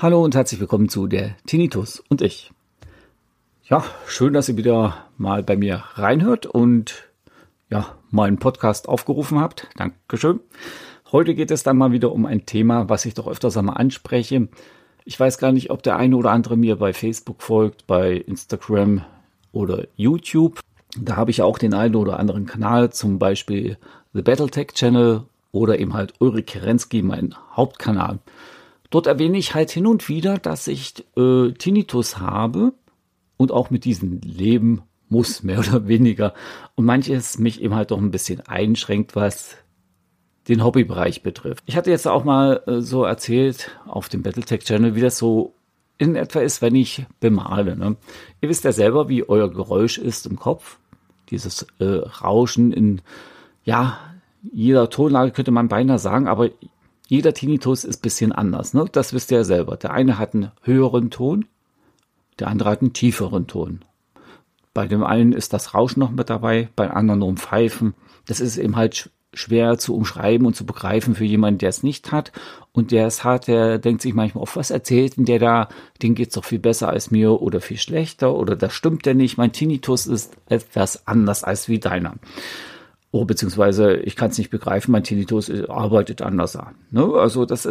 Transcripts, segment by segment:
Hallo und herzlich willkommen zu der Tinnitus und ich. Ja, schön, dass ihr wieder mal bei mir reinhört und ja, meinen Podcast aufgerufen habt. Dankeschön. Heute geht es dann mal wieder um ein Thema, was ich doch öfters einmal anspreche. Ich weiß gar nicht, ob der eine oder andere mir bei Facebook folgt, bei Instagram oder YouTube. Da habe ich auch den einen oder anderen Kanal, zum Beispiel The Battletech Channel oder eben halt Ulrich Kerensky, mein Hauptkanal. Dort erwähne ich halt hin und wieder, dass ich äh, Tinnitus habe und auch mit diesem leben muss, mehr oder weniger. Und manches mich eben halt doch ein bisschen einschränkt, was den Hobbybereich betrifft. Ich hatte jetzt auch mal äh, so erzählt auf dem Battletech Channel, wie das so in etwa ist, wenn ich bemale. Ne? Ihr wisst ja selber, wie euer Geräusch ist im Kopf. Dieses äh, Rauschen in, ja, jeder Tonlage könnte man beinahe sagen, aber jeder Tinnitus ist bisschen anders. Ne? Das wisst ihr ja selber. Der eine hat einen höheren Ton, der andere hat einen tieferen Ton. Bei dem einen ist das Rauschen noch mit dabei, bei anderen nur ein Pfeifen. Das ist eben halt schwer zu umschreiben und zu begreifen für jemanden, der es nicht hat. Und der es hat, der denkt sich manchmal, auf was erzählt denn der da? Den geht's doch viel besser als mir oder viel schlechter oder das stimmt ja nicht. Mein Tinnitus ist etwas anders als wie deiner. Oh, beziehungsweise ich kann es nicht begreifen, mein Tinnitus arbeitet anders Ne? Also das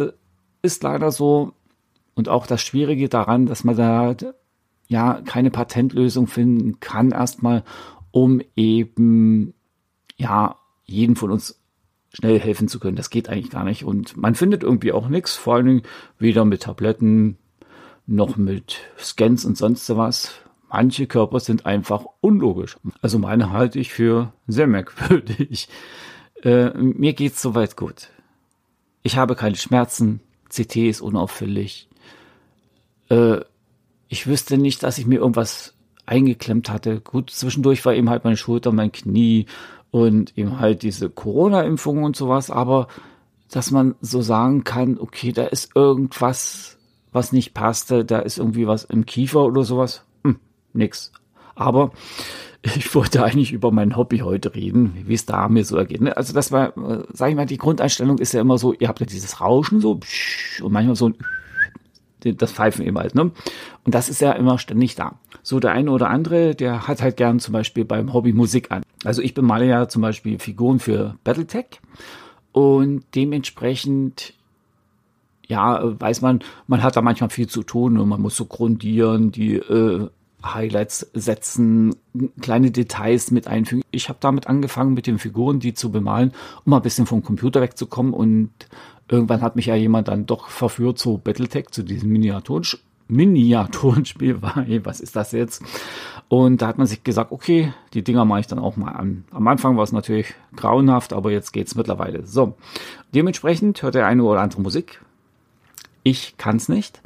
ist leider so. Und auch das Schwierige daran, dass man da ja keine Patentlösung finden kann, erstmal, um eben ja jeden von uns schnell helfen zu können. Das geht eigentlich gar nicht. Und man findet irgendwie auch nichts, vor allen Dingen weder mit Tabletten noch mit Scans und sonst was. Manche Körper sind einfach unlogisch. Also meine halte ich für sehr merkwürdig. Äh, mir geht's soweit gut. Ich habe keine Schmerzen. CT ist unauffällig. Äh, ich wüsste nicht, dass ich mir irgendwas eingeklemmt hatte. Gut, zwischendurch war eben halt meine Schulter, mein Knie und eben halt diese Corona-Impfung und sowas, aber dass man so sagen kann, okay, da ist irgendwas, was nicht passte, da ist irgendwie was im Kiefer oder sowas, nix. Aber ich wollte eigentlich über mein Hobby heute reden, wie es da mir so ergeht. Ne? Also das war, äh, sag ich mal, die Grundeinstellung ist ja immer so, ihr habt ja dieses Rauschen so und manchmal so ein das Pfeifen eben halt, ne? Und das ist ja immer ständig da. So der eine oder andere, der hat halt gern zum Beispiel beim Hobby Musik an. Also ich bemale ja zum Beispiel Figuren für Battletech und dementsprechend ja, weiß man, man hat da manchmal viel zu tun und man muss so grundieren, die äh, Highlights setzen, kleine Details mit einfügen. Ich habe damit angefangen, mit den Figuren die zu bemalen, um ein bisschen vom Computer wegzukommen. Und irgendwann hat mich ja jemand dann doch verführt zu Battletech, zu diesem Miniaturen Miniaturenspiel. Was ist das jetzt? Und da hat man sich gesagt, okay, die Dinger mache ich dann auch mal an. Am Anfang war es natürlich grauenhaft, aber jetzt geht's mittlerweile. So, dementsprechend hört der eine oder andere Musik. Ich kann's nicht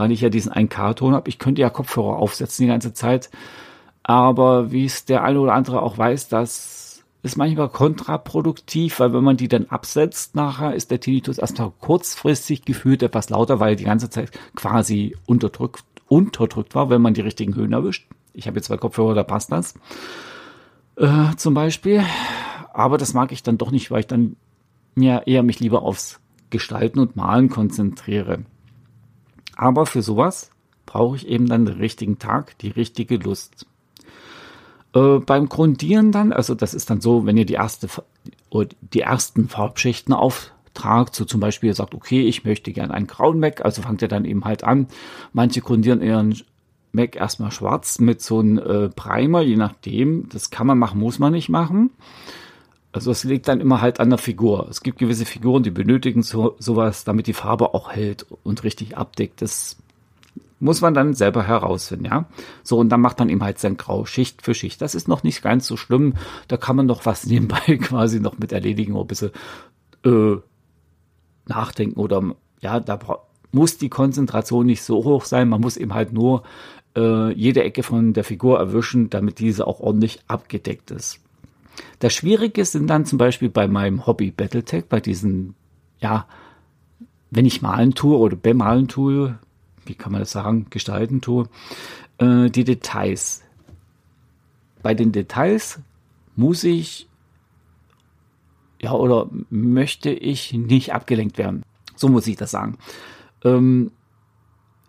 weil ich ja diesen 1K-Ton habe. Ich könnte ja Kopfhörer aufsetzen die ganze Zeit. Aber wie es der eine oder andere auch weiß, das ist manchmal kontraproduktiv, weil wenn man die dann absetzt nachher, ist der Tinnitus erstmal kurzfristig gefühlt etwas lauter, weil die ganze Zeit quasi unterdrückt, unterdrückt war, wenn man die richtigen Höhen erwischt. Ich habe jetzt zwei Kopfhörer, da passt das. Äh, zum Beispiel. Aber das mag ich dann doch nicht, weil ich dann mir eher mich lieber aufs Gestalten und Malen konzentriere. Aber für sowas brauche ich eben dann den richtigen Tag, die richtige Lust. Äh, beim Grundieren dann, also das ist dann so, wenn ihr die erste die ersten Farbschichten auftragt, so zum Beispiel ihr sagt, okay, ich möchte gerne einen grauen Mac, also fangt ihr dann eben halt an. Manche grundieren ihren Mac erstmal schwarz mit so einem äh, Primer, je nachdem. Das kann man machen, muss man nicht machen. Also es liegt dann immer halt an der Figur. Es gibt gewisse Figuren, die benötigen so, sowas, damit die Farbe auch hält und richtig abdeckt. Das muss man dann selber herausfinden, ja. So, und dann macht man eben halt sein Grau Schicht für Schicht. Das ist noch nicht ganz so schlimm. Da kann man noch was nebenbei quasi noch mit erledigen ein bisschen äh, nachdenken oder ja, da muss die Konzentration nicht so hoch sein. Man muss eben halt nur äh, jede Ecke von der Figur erwischen, damit diese auch ordentlich abgedeckt ist. Das Schwierige sind dann zum Beispiel bei meinem Hobby Battletech, bei diesen, ja, wenn ich malen tue oder bemalen tue, wie kann man das sagen, gestalten tue, äh, die Details. bei den Details muss ich ja oder möchte ich nicht abgelenkt werden. So muss ich das sagen. Ähm,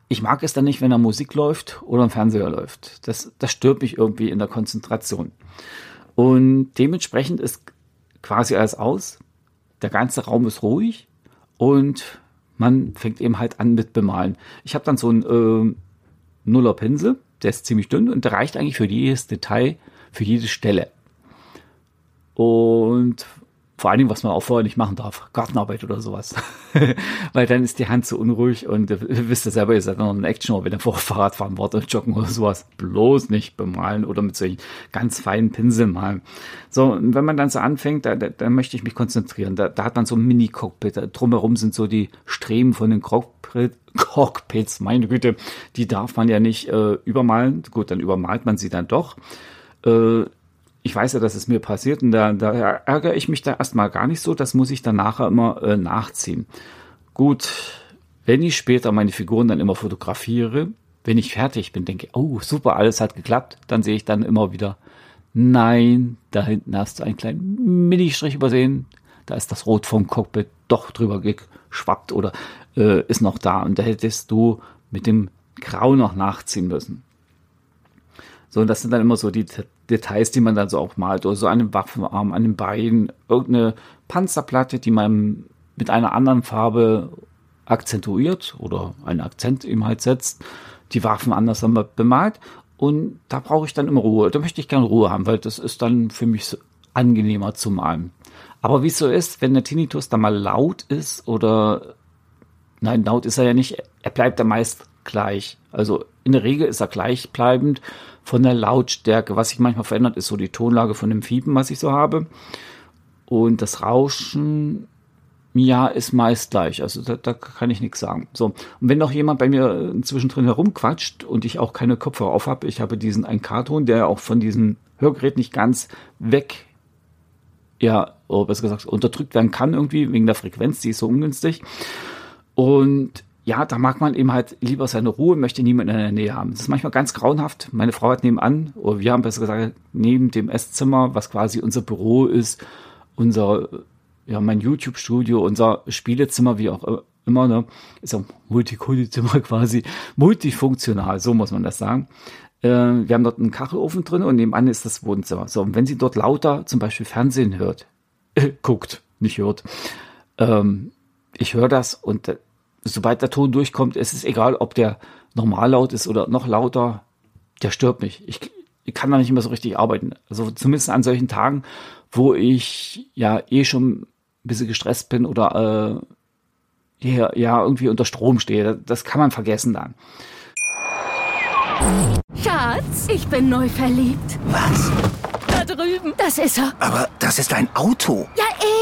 ich mag es dann nicht, wenn da Musik läuft oder ein Fernseher läuft. Das, das stört mich irgendwie in der Konzentration. Und dementsprechend ist quasi alles aus. Der ganze Raum ist ruhig und man fängt eben halt an mit Bemalen. Ich habe dann so einen äh, Nuller Pinsel, der ist ziemlich dünn und der reicht eigentlich für jedes Detail, für jede Stelle. Und vor Dingen, was man auch vorher nicht machen darf, Gartenarbeit oder sowas. Weil dann ist die Hand so unruhig und ihr wisst ja selber, ihr seid noch ein Action, wenn ihr vor Fahrrad fahren wollt oder joggen oder sowas, bloß nicht bemalen oder mit solchen ganz feinen Pinseln malen. So, und wenn man dann so anfängt, da, da, da möchte ich mich konzentrieren. Da, da hat man so ein Mini-Cockpit, drumherum sind so die Streben von den Cockpit, Cockpits, meine Güte, die darf man ja nicht äh, übermalen. Gut, dann übermalt man sie dann doch. Äh, ich weiß ja, dass es mir passiert und da, da ärgere ich mich da erstmal gar nicht so. Das muss ich dann nachher immer äh, nachziehen. Gut, wenn ich später meine Figuren dann immer fotografiere, wenn ich fertig bin, denke, oh super, alles hat geklappt, dann sehe ich dann immer wieder, nein, da hinten hast du einen kleinen Mini-Strich übersehen, da ist das Rot vom Cockpit doch drüber geschwappt oder äh, ist noch da und da hättest du mit dem Grau noch nachziehen müssen. So, und das sind dann immer so die Details, die man dann so auch malt, oder so an dem Waffenarm, an den Beinen, irgendeine Panzerplatte, die man mit einer anderen Farbe akzentuiert oder einen Akzent eben halt setzt, die Waffen anders bemalt. Und da brauche ich dann immer Ruhe. Da möchte ich gerne Ruhe haben, weil das ist dann für mich so angenehmer zu malen. Aber wie es so ist, wenn der Tinnitus da mal laut ist oder nein, laut ist er ja nicht, er bleibt da meist gleich. Also in der Regel ist er gleichbleibend von der Lautstärke. Was sich manchmal verändert, ist so die Tonlage von dem Fiepen, was ich so habe. Und das Rauschen, ja, ist meist gleich. Also da, da kann ich nichts sagen. So. Und wenn noch jemand bei mir zwischendrin herumquatscht und ich auch keine Kopfhörer auf habe, ich habe diesen ein Karton, der auch von diesem Hörgerät nicht ganz weg, ja, oder besser gesagt, unterdrückt werden kann irgendwie, wegen der Frequenz, die ist so ungünstig. Und ja, da mag man eben halt lieber seine Ruhe, möchte niemand in der Nähe haben. Das ist manchmal ganz grauenhaft. Meine Frau hat nebenan, oder wir haben besser gesagt, neben dem Esszimmer, was quasi unser Büro ist, unser, ja, mein YouTube-Studio, unser Spielezimmer, wie auch immer, ne, ist ein Multikulti-Zimmer quasi, multifunktional, so muss man das sagen. Äh, wir haben dort einen Kachelofen drin und nebenan ist das Wohnzimmer. So, und wenn sie dort lauter zum Beispiel Fernsehen hört, guckt, nicht hört, ähm, ich höre das und sobald der Ton durchkommt, ist es egal, ob der normal laut ist oder noch lauter, der stört mich. Ich, ich kann da nicht mehr so richtig arbeiten. Also zumindest an solchen Tagen, wo ich ja eh schon ein bisschen gestresst bin oder äh, ja, ja irgendwie unter Strom stehe. Das kann man vergessen dann. Schatz, ich bin neu verliebt. Was? Da drüben. Das ist er. Aber das ist ein Auto. Ja,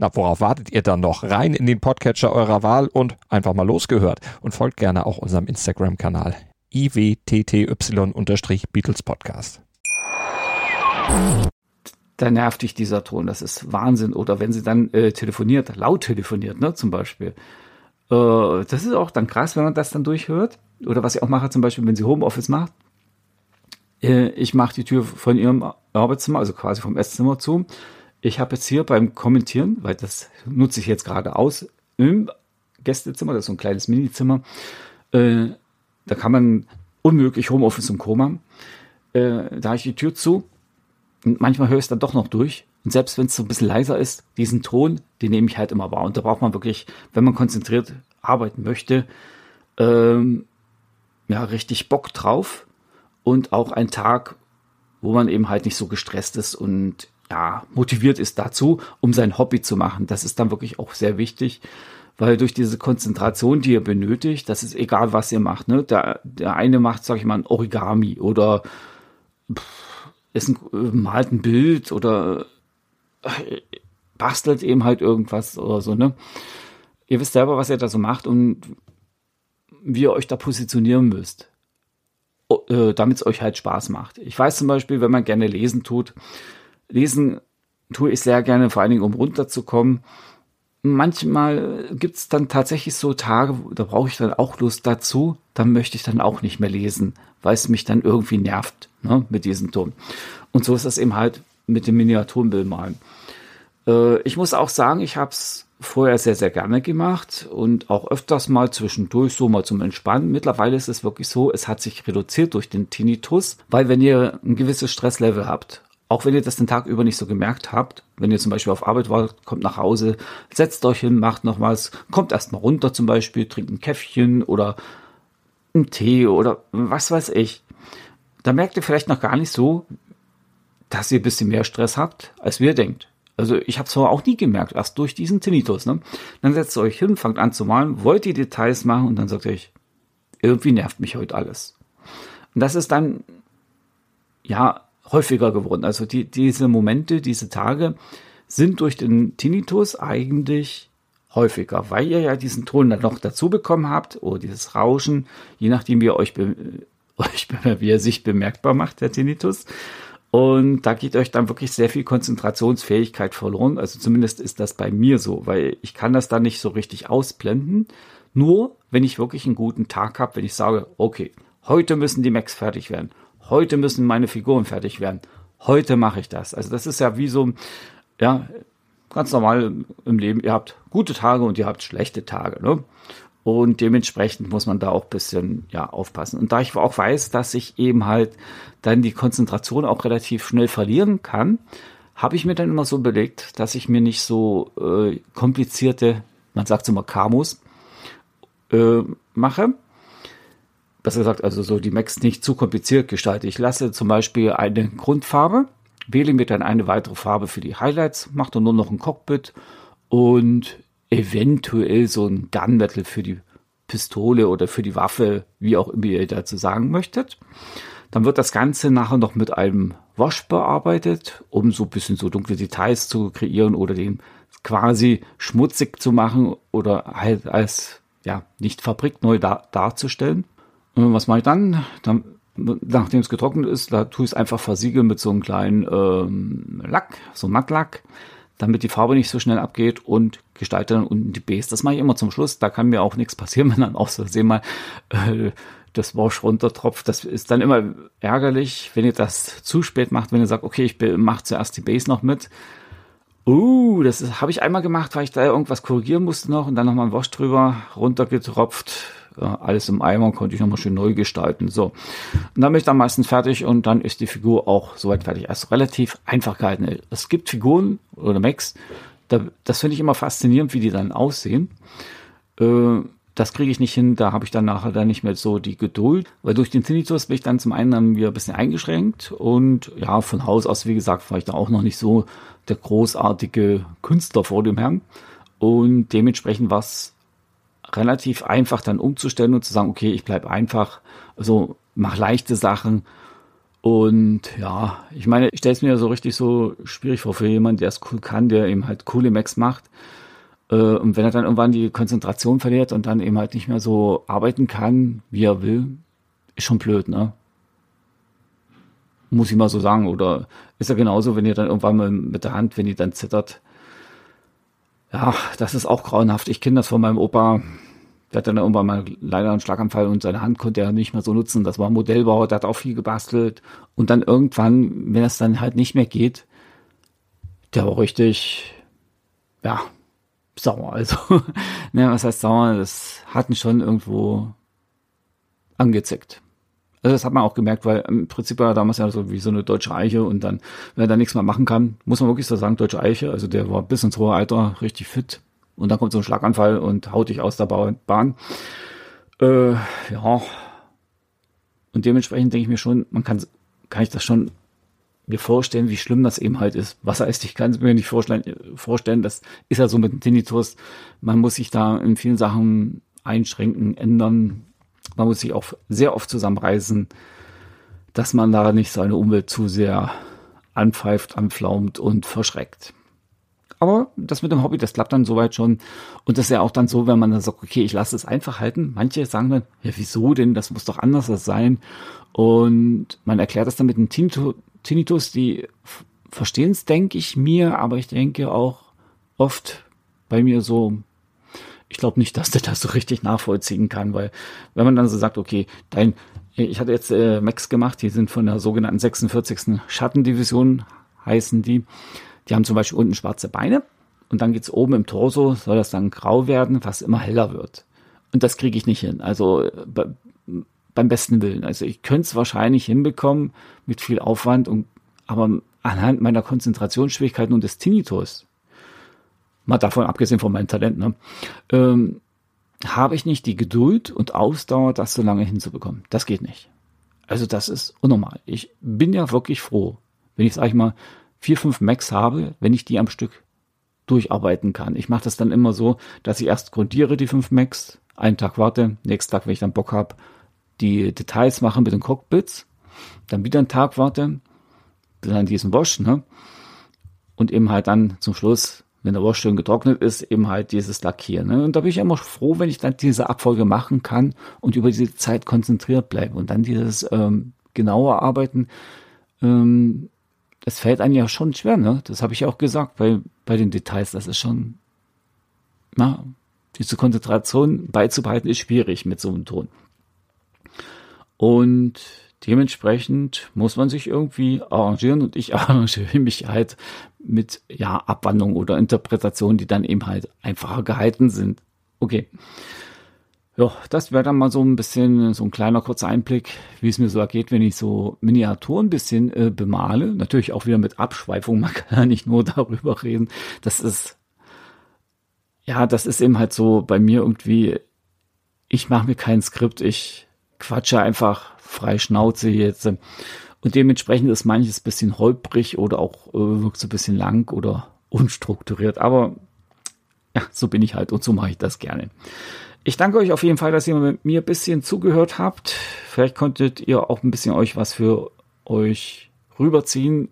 Na, worauf wartet ihr dann noch? Rein in den Podcatcher eurer Wahl und einfach mal losgehört. Und folgt gerne auch unserem Instagram-Kanal iwtty-Beatles Podcast. Da nervt dich dieser Ton, das ist Wahnsinn. Oder wenn sie dann äh, telefoniert, laut telefoniert, ne, zum Beispiel. Äh, das ist auch dann krass, wenn man das dann durchhört. Oder was ich auch mache, zum Beispiel, wenn sie Homeoffice macht. Äh, ich mache die Tür von ihrem Arbeitszimmer, also quasi vom Esszimmer zu ich habe jetzt hier beim Kommentieren, weil das nutze ich jetzt gerade aus, im Gästezimmer, das ist so ein kleines Minizimmer, äh, da kann man unmöglich Homeoffice im Koma. Äh, da habe ich die Tür zu und manchmal höre ich es dann doch noch durch. Und selbst wenn es so ein bisschen leiser ist, diesen Ton, den nehme ich halt immer wahr. Und da braucht man wirklich, wenn man konzentriert arbeiten möchte, ähm, ja, richtig Bock drauf. Und auch ein Tag, wo man eben halt nicht so gestresst ist und ja, motiviert ist dazu, um sein Hobby zu machen. Das ist dann wirklich auch sehr wichtig, weil durch diese Konzentration, die ihr benötigt, das ist egal, was ihr macht. Ne? Der, der eine macht, sag ich mal, ein Origami oder pff, ist ein, malt ein Bild oder äh, bastelt eben halt irgendwas oder so, ne? Ihr wisst selber, was ihr da so macht und wie ihr euch da positionieren müsst, äh, damit es euch halt Spaß macht. Ich weiß zum Beispiel, wenn man gerne lesen tut, lesen tue ich sehr gerne, vor allen Dingen um runterzukommen. Manchmal gibt es dann tatsächlich so Tage, da brauche ich dann auch Lust dazu, dann möchte ich dann auch nicht mehr lesen, weil es mich dann irgendwie nervt ne, mit diesem Ton. Und so ist das eben halt mit dem Miniaturenbildmalen. Äh, ich muss auch sagen, ich habe es vorher sehr, sehr gerne gemacht und auch öfters mal zwischendurch so mal zum Entspannen. Mittlerweile ist es wirklich so, es hat sich reduziert durch den Tinnitus, weil wenn ihr ein gewisses Stresslevel habt, auch wenn ihr das den Tag über nicht so gemerkt habt, wenn ihr zum Beispiel auf Arbeit wart, kommt nach Hause, setzt euch hin, macht noch was, kommt erstmal runter zum Beispiel, trinkt ein Käffchen oder einen Tee oder was weiß ich. Da merkt ihr vielleicht noch gar nicht so, dass ihr ein bisschen mehr Stress habt, als ihr denkt. Also ich habe es vorher auch nie gemerkt, erst durch diesen Tinnitus. Ne? Dann setzt ihr euch hin, fangt an zu malen, wollt die Details machen und dann sagt ihr euch, irgendwie nervt mich heute alles. Und das ist dann, ja, häufiger geworden. Also die, diese Momente, diese Tage sind durch den Tinnitus eigentlich häufiger, weil ihr ja diesen Ton dann noch dazu bekommen habt oder dieses Rauschen, je nachdem wie ihr euch, be euch wie er sich bemerkbar macht, der Tinnitus. Und da geht euch dann wirklich sehr viel Konzentrationsfähigkeit verloren. Also zumindest ist das bei mir so, weil ich kann das dann nicht so richtig ausblenden. Nur wenn ich wirklich einen guten Tag habe, wenn ich sage, okay, heute müssen die Macs fertig werden. Heute müssen meine Figuren fertig werden. Heute mache ich das. Also das ist ja wie so, ja, ganz normal im Leben. Ihr habt gute Tage und ihr habt schlechte Tage. Ne? Und dementsprechend muss man da auch bisschen ja, aufpassen. Und da ich auch weiß, dass ich eben halt dann die Konzentration auch relativ schnell verlieren kann, habe ich mir dann immer so belegt, dass ich mir nicht so äh, komplizierte, man sagt immer Kamos, äh, mache. Besser gesagt, also so die Macs nicht zu kompliziert gestalte. Ich lasse zum Beispiel eine Grundfarbe, wähle mir dann eine weitere Farbe für die Highlights, mache dann nur noch ein Cockpit und eventuell so ein Gunmetal für die Pistole oder für die Waffe, wie auch immer ihr dazu sagen möchtet. Dann wird das Ganze nachher noch mit einem Wash bearbeitet, um so ein bisschen so dunkle Details zu kreieren oder den quasi schmutzig zu machen oder halt als ja nicht fabrikneu dar darzustellen. Und was mache ich dann? Dann nachdem es getrocknet ist, da tue ich es einfach versiegeln mit so einem kleinen ähm, Lack, so Mattlack damit die Farbe nicht so schnell abgeht und gestalte dann unten die Base. Das mache ich immer zum Schluss. Da kann mir auch nichts passieren, wenn dann auch so sehen mal äh, das Wash runtertropft. Das ist dann immer ärgerlich, wenn ihr das zu spät macht, wenn ihr sagt, okay, ich mache zuerst die Base noch mit. Uh, das habe ich einmal gemacht, weil ich da irgendwas korrigieren musste noch und dann nochmal ein Wash drüber runtergetropft alles im Eimer, konnte ich nochmal schön neu gestalten. So. Und dann bin ich dann meistens fertig und dann ist die Figur auch soweit fertig. Also relativ einfach gehalten. Es gibt Figuren oder Macs, da, das finde ich immer faszinierend, wie die dann aussehen. Äh, das kriege ich nicht hin, da habe ich dann nachher dann nicht mehr so die Geduld, weil durch den Tinnitus bin ich dann zum einen dann wieder ein bisschen eingeschränkt und ja, von Haus aus, wie gesagt, war ich da auch noch nicht so der großartige Künstler vor dem Herrn und dementsprechend war es relativ einfach dann umzustellen und zu sagen, okay, ich bleib einfach, also mach leichte Sachen. Und ja, ich meine, ich stelle es mir so richtig so schwierig vor für jemanden, der es cool kann, der eben halt coole Macs macht. Äh, und wenn er dann irgendwann die Konzentration verliert und dann eben halt nicht mehr so arbeiten kann, wie er will, ist schon blöd, ne? Muss ich mal so sagen. Oder ist ja genauso, wenn ihr dann irgendwann mal mit der Hand, wenn die dann zittert, ja, das ist auch grauenhaft. Ich kenne das von meinem Opa. Der hat dann irgendwann mal leider einen Schlaganfall und seine Hand konnte er nicht mehr so nutzen. Das war Modellbauer, der hat auch viel gebastelt. Und dann irgendwann, wenn es dann halt nicht mehr geht, der war richtig, ja, sauer. Also, ne, was heißt sauer? Das hat ihn schon irgendwo angezickt. Also das hat man auch gemerkt, weil im Prinzip war damals ja so wie so eine deutsche Eiche und dann, wenn er da nichts mehr machen kann, muss man wirklich so sagen, deutsche Eiche, also der war bis ins hohe Alter richtig fit und dann kommt so ein Schlaganfall und haut dich aus der Bahn. Äh, ja. Und dementsprechend denke ich mir schon, man kann, kann ich das schon mir vorstellen, wie schlimm das eben halt ist. Was heißt, ich kann es mir nicht vorstellen, vorstellen, das ist ja so mit dem Tinnitus. Man muss sich da in vielen Sachen einschränken, ändern, man muss sich auch sehr oft zusammenreißen, dass man da nicht seine Umwelt zu sehr anpfeift, anpflaumt und verschreckt. Aber das mit dem Hobby, das klappt dann soweit schon. Und das ist ja auch dann so, wenn man dann sagt, okay, ich lasse es einfach halten. Manche sagen dann, ja, wieso denn? Das muss doch anders sein. Und man erklärt das dann mit dem Tinnitus, die verstehen es, denke ich mir, aber ich denke auch oft bei mir so, ich glaube nicht, dass der das so richtig nachvollziehen kann, weil wenn man dann so sagt, okay, dein, ich hatte jetzt äh, Max gemacht, die sind von der sogenannten 46. Schattendivision, heißen die. Die haben zum Beispiel unten schwarze Beine und dann geht's oben im Torso, soll das dann grau werden, was immer heller wird. Und das kriege ich nicht hin. Also bei, beim besten Willen. Also ich könnte es wahrscheinlich hinbekommen mit viel Aufwand, und, aber anhand meiner Konzentrationsschwierigkeiten und des Tinnitus, mal davon abgesehen von meinem Talent, ne, ähm, habe ich nicht die Geduld und Ausdauer, das so lange hinzubekommen. Das geht nicht. Also das ist unnormal. Ich bin ja wirklich froh, wenn ich, sag ich mal, vier, fünf Macs habe, wenn ich die am Stück durcharbeiten kann. Ich mache das dann immer so, dass ich erst grundiere die fünf Macs, einen Tag warte, nächsten Tag, wenn ich dann Bock habe, die Details mache mit den Cockpits, dann wieder einen Tag warte, dann diesen Wash, ne? Und eben halt dann zum Schluss, wenn der schön getrocknet ist, eben halt dieses Lackieren. Ne? Und da bin ich immer froh, wenn ich dann diese Abfolge machen kann und über diese Zeit konzentriert bleibe. Und dann dieses ähm, genaue Arbeiten, ähm, das fällt einem ja schon schwer, ne? Das habe ich ja auch gesagt bei, bei den Details. Das ist schon, na, diese Konzentration beizubehalten ist schwierig mit so einem Ton. Und dementsprechend muss man sich irgendwie arrangieren und ich arrangiere mich halt mit, ja, Abwandlung oder Interpretationen, die dann eben halt einfacher gehalten sind. Okay. Ja, das wäre dann mal so ein bisschen so ein kleiner kurzer Einblick, wie es mir so ergeht, wenn ich so Miniaturen ein bisschen äh, bemale. Natürlich auch wieder mit Abschweifung, man kann ja nicht nur darüber reden. Das ist, ja, das ist eben halt so bei mir irgendwie, ich mache mir kein Skript, ich quatsche einfach frei Schnauze jetzt. Und dementsprechend ist manches bisschen holprig oder auch äh, wirkt so ein bisschen lang oder unstrukturiert. Aber ja, so bin ich halt und so mache ich das gerne. Ich danke euch auf jeden Fall, dass ihr mit mir ein bisschen zugehört habt. Vielleicht konntet ihr auch ein bisschen euch was für euch rüberziehen.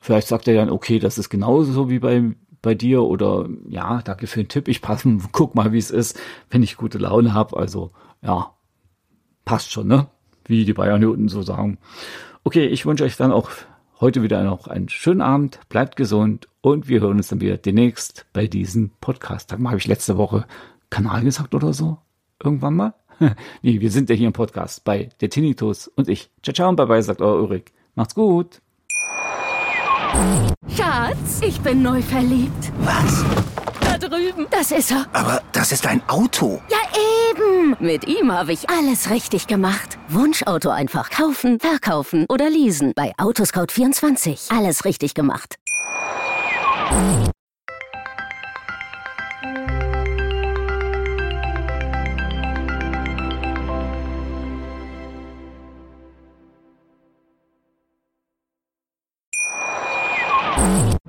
Vielleicht sagt ihr dann, okay, das ist genauso wie bei, bei dir oder ja, danke für den Tipp. Ich passe, guck mal, wie es ist, wenn ich gute Laune habe. Also ja, passt schon, ne? Wie die Bayern hier unten so sagen. Okay, ich wünsche euch dann auch heute wieder noch einen schönen Abend. Bleibt gesund und wir hören uns dann wieder demnächst bei diesem Podcast. Da habe ich letzte Woche Kanal gesagt oder so? Irgendwann mal? nee, wir sind ja hier im Podcast bei der Tinnitus und ich. Ciao, ciao und bye bye, sagt euer Ulrich. Macht's gut. Schatz, ich bin neu verliebt. Was? Da drüben. Das ist er. Aber das ist ein Auto. Ja, eben. Mit ihm habe ich alles richtig gemacht. Wunschauto einfach kaufen, verkaufen oder leasen. Bei Autoscout24. Alles richtig gemacht.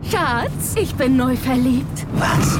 Schatz, ich bin neu verliebt. Was?